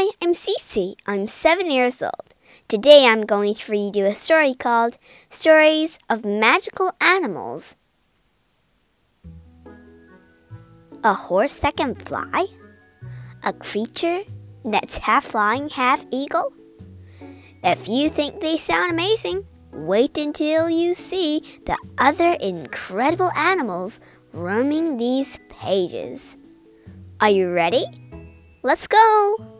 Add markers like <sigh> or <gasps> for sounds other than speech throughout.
Hi, I'm Cece. I'm seven years old. Today I'm going to read you a story called Stories of Magical Animals. A horse that can fly? A creature that's half flying, half eagle? If you think they sound amazing, wait until you see the other incredible animals roaming these pages. Are you ready? Let's go!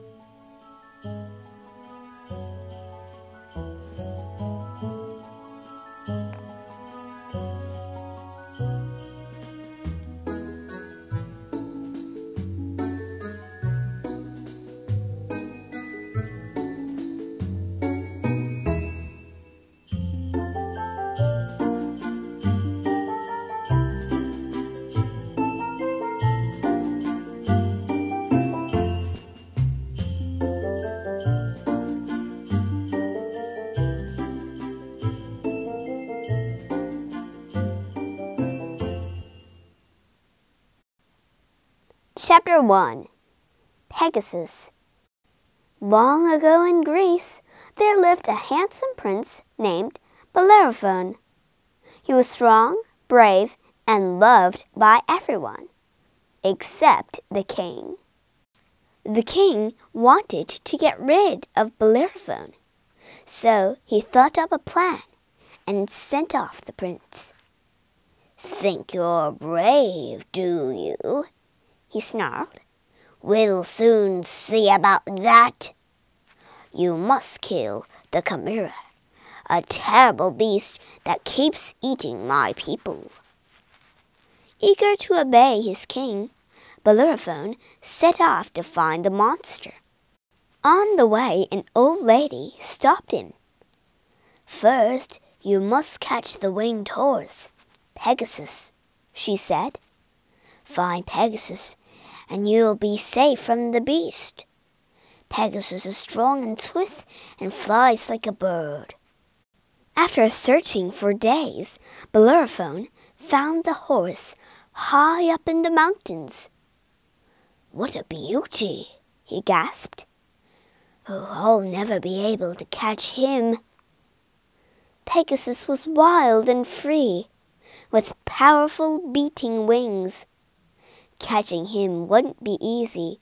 Chapter 1 Pegasus Long ago in Greece, there lived a handsome prince named Bellerophon. He was strong, brave, and loved by everyone, except the king. The king wanted to get rid of Bellerophon, so he thought up a plan and sent off the prince. Think you're brave, do you? He snarled. We'll soon see about that. You must kill the Chimera, a terrible beast that keeps eating my people. Eager to obey his king, Bellerophon set off to find the monster. On the way, an old lady stopped him. First, you must catch the winged horse, Pegasus, she said. Find Pegasus and you will be safe from the beast. Pegasus is strong and swift and flies like a bird. After searching for days, Bellerophon found the horse high up in the mountains. What a beauty! he gasped. Oh, I'll never be able to catch him. Pegasus was wild and free, with powerful beating wings. Catching him wouldn't be easy.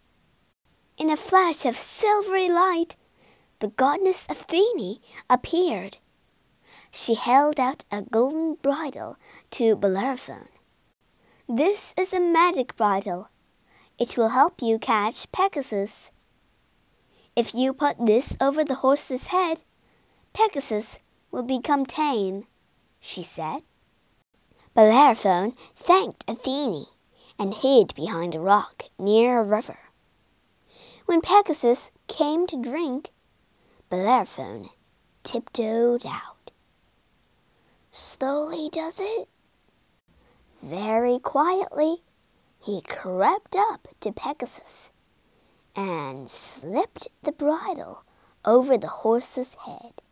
In a flash of silvery light, the goddess Athene appeared. She held out a golden bridle to Bellerophon. This is a magic bridle. It will help you catch Pegasus. If you put this over the horse's head, Pegasus will become tame, she said. Bellerophon thanked Athene and hid behind a rock near a river. When Pegasus came to drink, Bellerophon tiptoed out. Slowly does it. Very quietly, he crept up to Pegasus and slipped the bridle over the horse's head.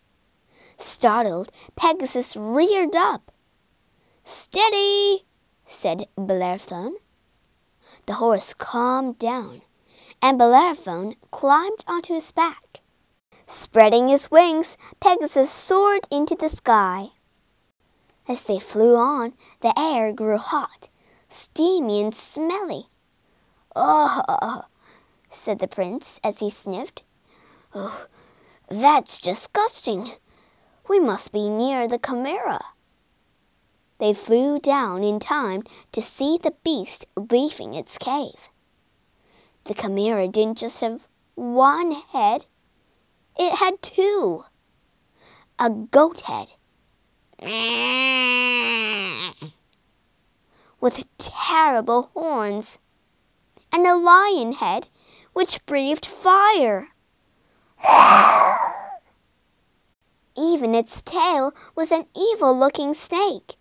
Startled, Pegasus reared up. Steady, said Bellerophon. The horse calmed down, and Bellerophon climbed onto his back. Spreading his wings, Pegasus soared into the sky. As they flew on, the air grew hot, steamy, and smelly. Oh, said the prince as he sniffed. Oh, that's disgusting. We must be near the Chimera. They flew down in time to see the beast leaving its cave. The Chimera didn't just have one head, it had two. A goat head. With terrible horns. And a lion head which breathed fire. Even its tail was an evil looking snake.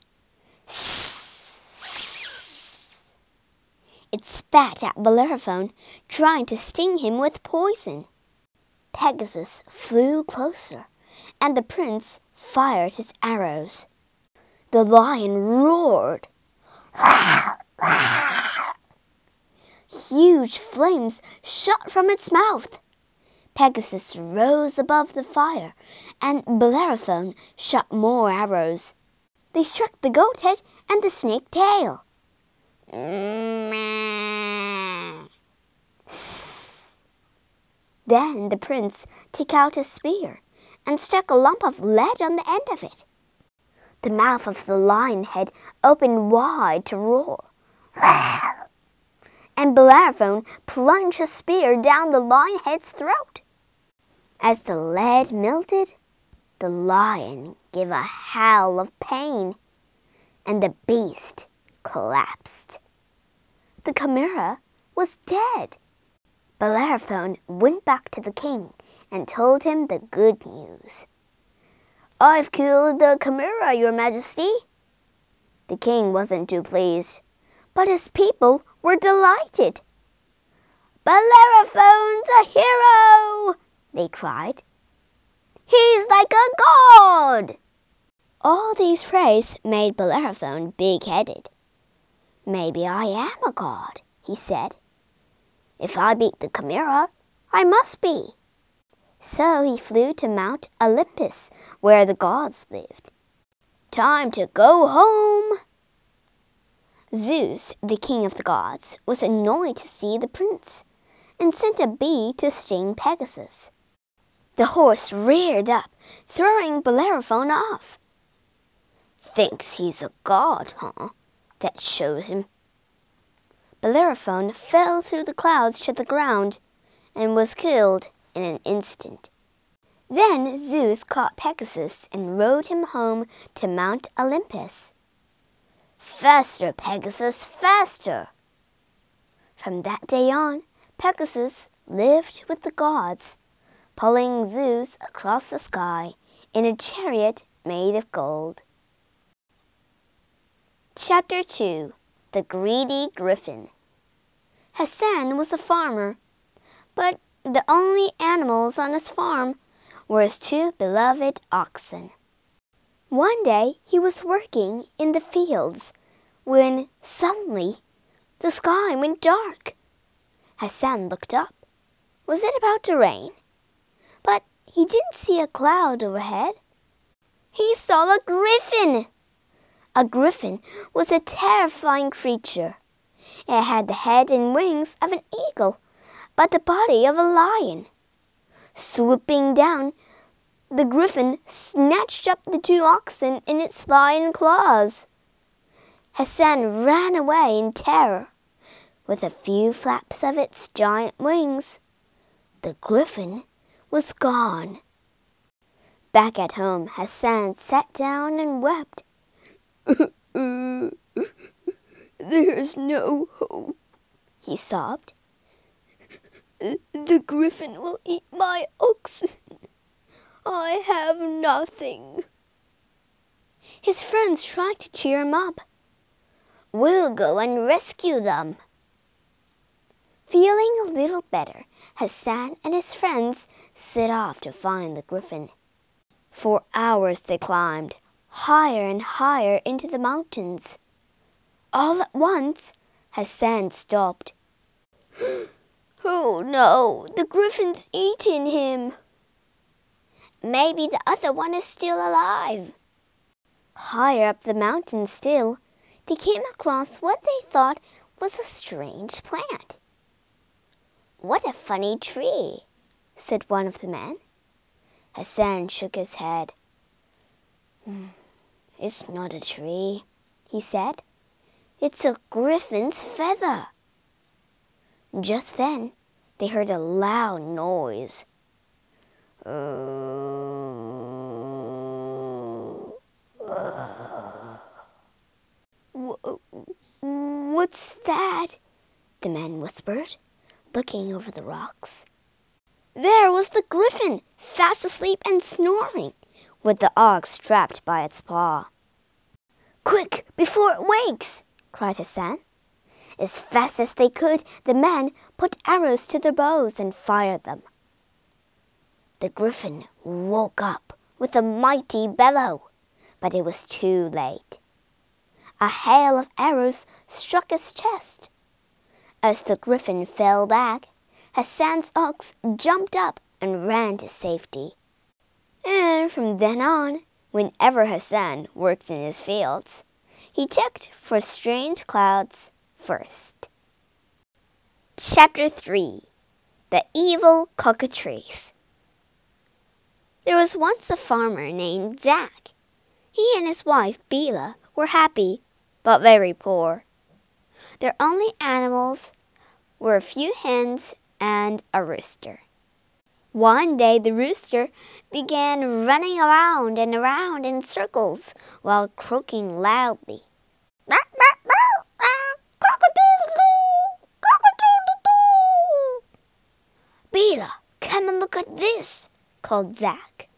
It spat at Bellerophon, trying to sting him with poison. Pegasus flew closer, and the prince fired his arrows. The lion roared. Huge flames shot from its mouth. Pegasus rose above the fire, and Bellerophon shot more arrows. They struck the goat head and the snake tail. Then the prince took out a spear and stuck a lump of lead on the end of it. The mouth of the lion head opened wide to roar. and Bellerophon plunged his spear down the lion head's throat. As the lead melted, the lion gave a howl of pain, and the beast collapsed. The chimera was dead. Bellerophon went back to the king and told him the good news. I've killed the chimera, your majesty. The king wasn't too pleased, but his people were delighted. Bellerophon's a hero, they cried. He's like a god! All these phrases made Bellerophon big-headed. Maybe I am a god, he said. If I beat the chimera, I must be. So he flew to Mount Olympus, where the gods lived. Time to go home! Zeus, the king of the gods, was annoyed to see the prince and sent a bee to sting Pegasus. The horse reared up, throwing Bellerophon off. Thinks he's a god, huh? That shows him. Bellerophon fell through the clouds to the ground and was killed in an instant. Then Zeus caught Pegasus and rode him home to Mount Olympus. Faster, Pegasus, faster! From that day on, Pegasus lived with the gods, pulling Zeus across the sky in a chariot made of gold. Chapter 2 The Greedy Griffin Hassan was a farmer, but the only animals on his farm were his two beloved oxen. One day he was working in the fields when suddenly the sky went dark. Hassan looked up. Was it about to rain? But he didn't see a cloud overhead. He saw a griffin. A griffin was a terrifying creature. It had the head and wings of an eagle but the body of a lion. Swooping down, the griffin snatched up the two oxen in its lion claws. Hassan ran away in terror. With a few flaps of its giant wings, the griffin was gone. Back at home, Hassan sat down and wept. <laughs> There's no hope, he sobbed. The griffin will eat my oxen. I have nothing. His friends tried to cheer him up. We'll go and rescue them. Feeling a little better, Hassan and his friends set off to find the griffin. For hours they climbed, higher and higher into the mountains. All at once, Hassan stopped. <gasps> Oh no, the griffin's eaten him. Maybe the other one is still alive. Higher up the mountain still, they came across what they thought was a strange plant. What a funny tree, said one of the men. Hassan shook his head. Hmm, It's not a tree, he said. It's a griffin's feather. Just then, they heard a loud noise. What's that? The man whispered, looking over the rocks. There was the griffin, fast asleep and snoring, with the ox strapped by its paw. Quick, before it wakes! cried Hassan. As fast as they could, the men put arrows to their bows and fired them. The griffin woke up with a mighty bellow, but it was too late. A hail of arrows struck his chest. As the griffin fell back, Hassan's ox jumped up and ran to safety. And from then on, whenever Hassan worked in his fields, he checked for strange clouds first. Chapter 3 The Evil Cockatrice There was once a farmer named Zack. He and his wife, Bila, were happy, but very poor. Their only animals were a few hens and a rooster. One day the rooster began running around and around in circles while croaking loudly. Bila, come and look at this, called Zack.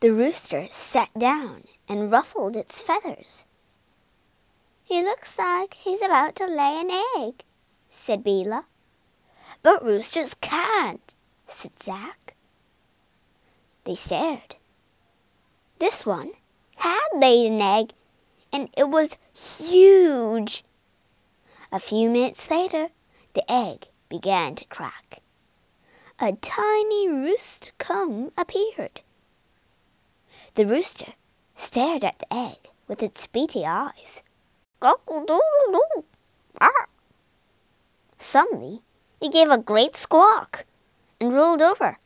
The rooster sat down and ruffled its feathers. He looks like he's about to lay an egg, said Bila. But roosters can't, said Zack. They stared. This one had laid an egg, and it was huge. A few minutes later, the egg began to crack. A tiny roost comb appeared. The rooster stared at the egg with its beady eyes. Cockle-doodle-doo. Ah. Suddenly, he gave a great squawk and rolled over.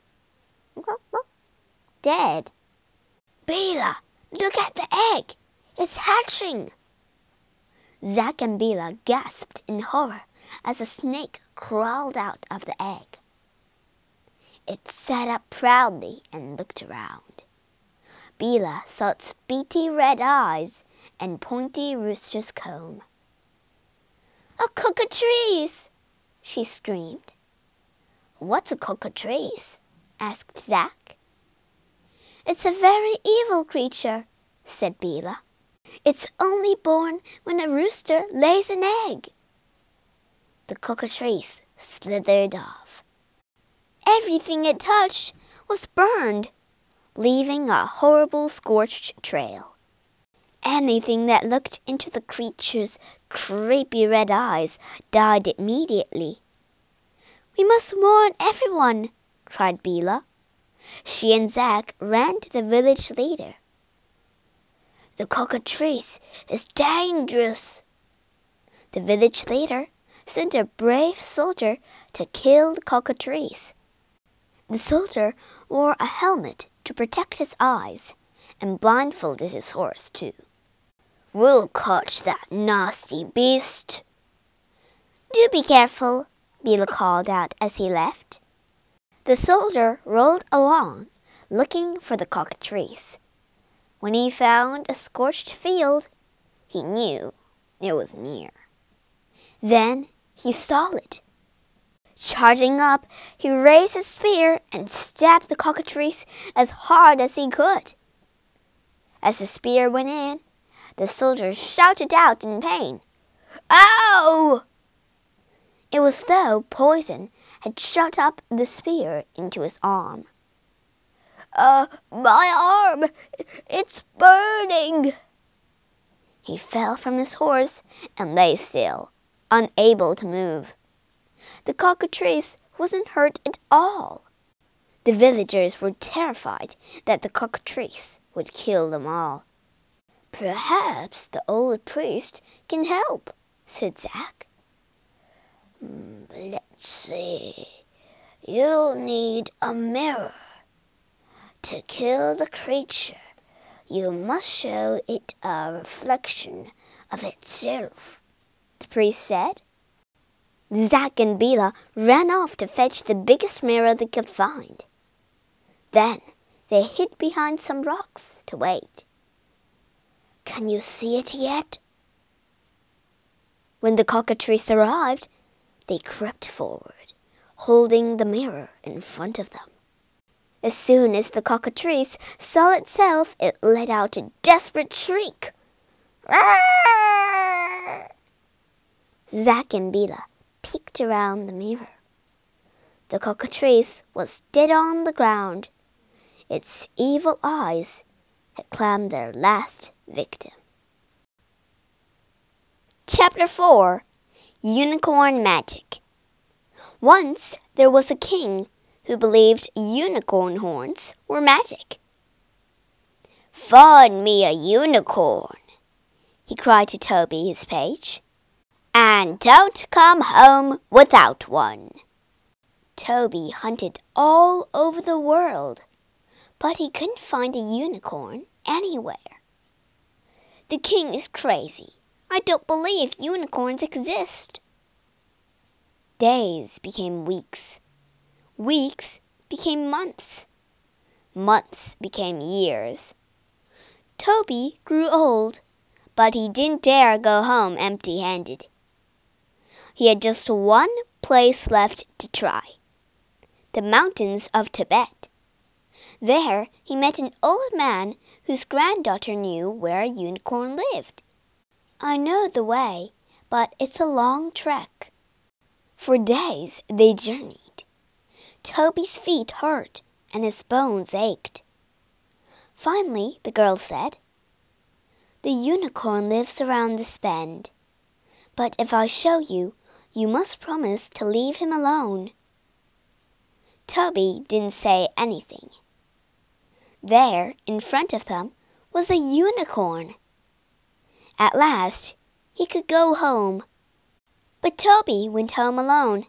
Dead. Bila, look at the egg. It's hatching. Zack and Bila gasped in horror as a snake crawled out of the egg. It sat up proudly and looked around. Bila saw its beady red eyes and pointy rooster's comb. A cockatrice! she screamed. What's a cockatrice? asked Zack. It's a very evil creature, said Bila. It's only born when a rooster lays an egg. The cockatrice slithered off. Everything it touched was burned, leaving a horrible scorched trail. Anything that looked into the creature's creepy red eyes died immediately. We must warn everyone, cried Bila. She and Zack ran to the village leader. The cockatrice is dangerous. The village leader sent a brave soldier to kill the cockatrice. The soldier wore a helmet to protect his eyes and blindfolded his horse, too. We'll catch that nasty beast. Do be careful, Bila called out as he left. The soldier rolled along, looking for the cockatrice. When he found a scorched field, he knew it was near. Then he saw it. Charging up, he raised his spear and stabbed the cockatrice as hard as he could. As the spear went in, the soldier shouted out in pain. Oh! It was though poison had shot up the spear into his arm. Uh, my arm! It's burning! He fell from his horse and lay still, unable to move. The cockatrice wasn't hurt at all. The villagers were terrified that the cockatrice would kill them all. Perhaps the old priest can help, said Zack. Hmm, let's see. You'll need a mirror. To kill the creature, you must show it a reflection of itself, the priest said. Zack and Bila ran off to fetch the biggest mirror they could find. Then they hid behind some rocks to wait. Can you see it yet? When the cockatrice arrived, they crept forward, holding the mirror in front of them. As soon as the cockatrice saw itself, it let out a desperate shriek. Ah! Zack and Bila peeked around the mirror. The cockatrice was dead on the ground. Its evil eyes had claimed their last victim. Chapter 4 Unicorn Magic Once there was a king who believed unicorn horns were magic. Find me a unicorn, he cried to Toby, his page, and don't come home without one. Toby hunted all over the world, but he couldn't find a unicorn anywhere. The king is crazy. I don't believe unicorns exist. Days became weeks. Weeks became months. Months became years. Toby grew old, but he didn't dare go home empty handed. He had just one place left to try the mountains of Tibet. There he met an old man whose granddaughter knew where a unicorn lived. I know the way, but it's a long trek. For days they journeyed. Toby's feet hurt and his bones ached. Finally, the girl said, The unicorn lives around this bend. But if I show you, you must promise to leave him alone. Toby didn't say anything. There, in front of them, was a unicorn. At last, he could go home. But Toby went home alone.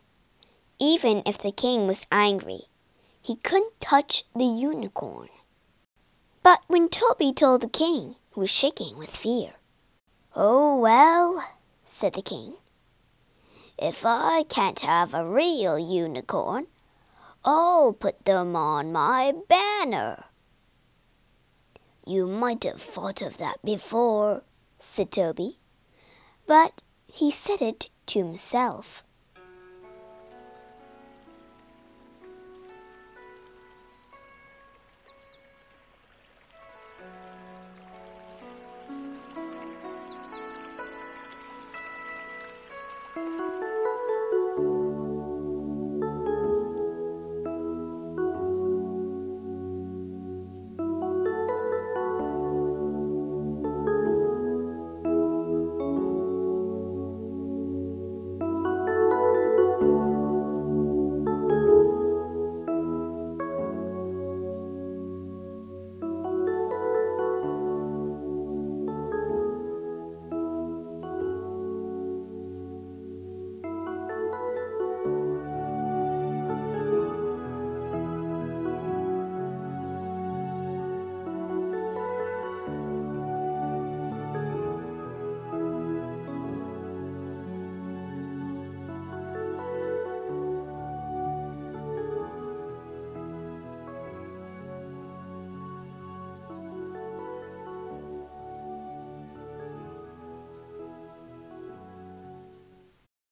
Even if the king was angry, he couldn't touch the unicorn. But when Toby told the king, who was shaking with fear, Oh, well, said the king, if I can't have a real unicorn, I'll put them on my banner. You might have thought of that before, said Toby, but he said it to himself.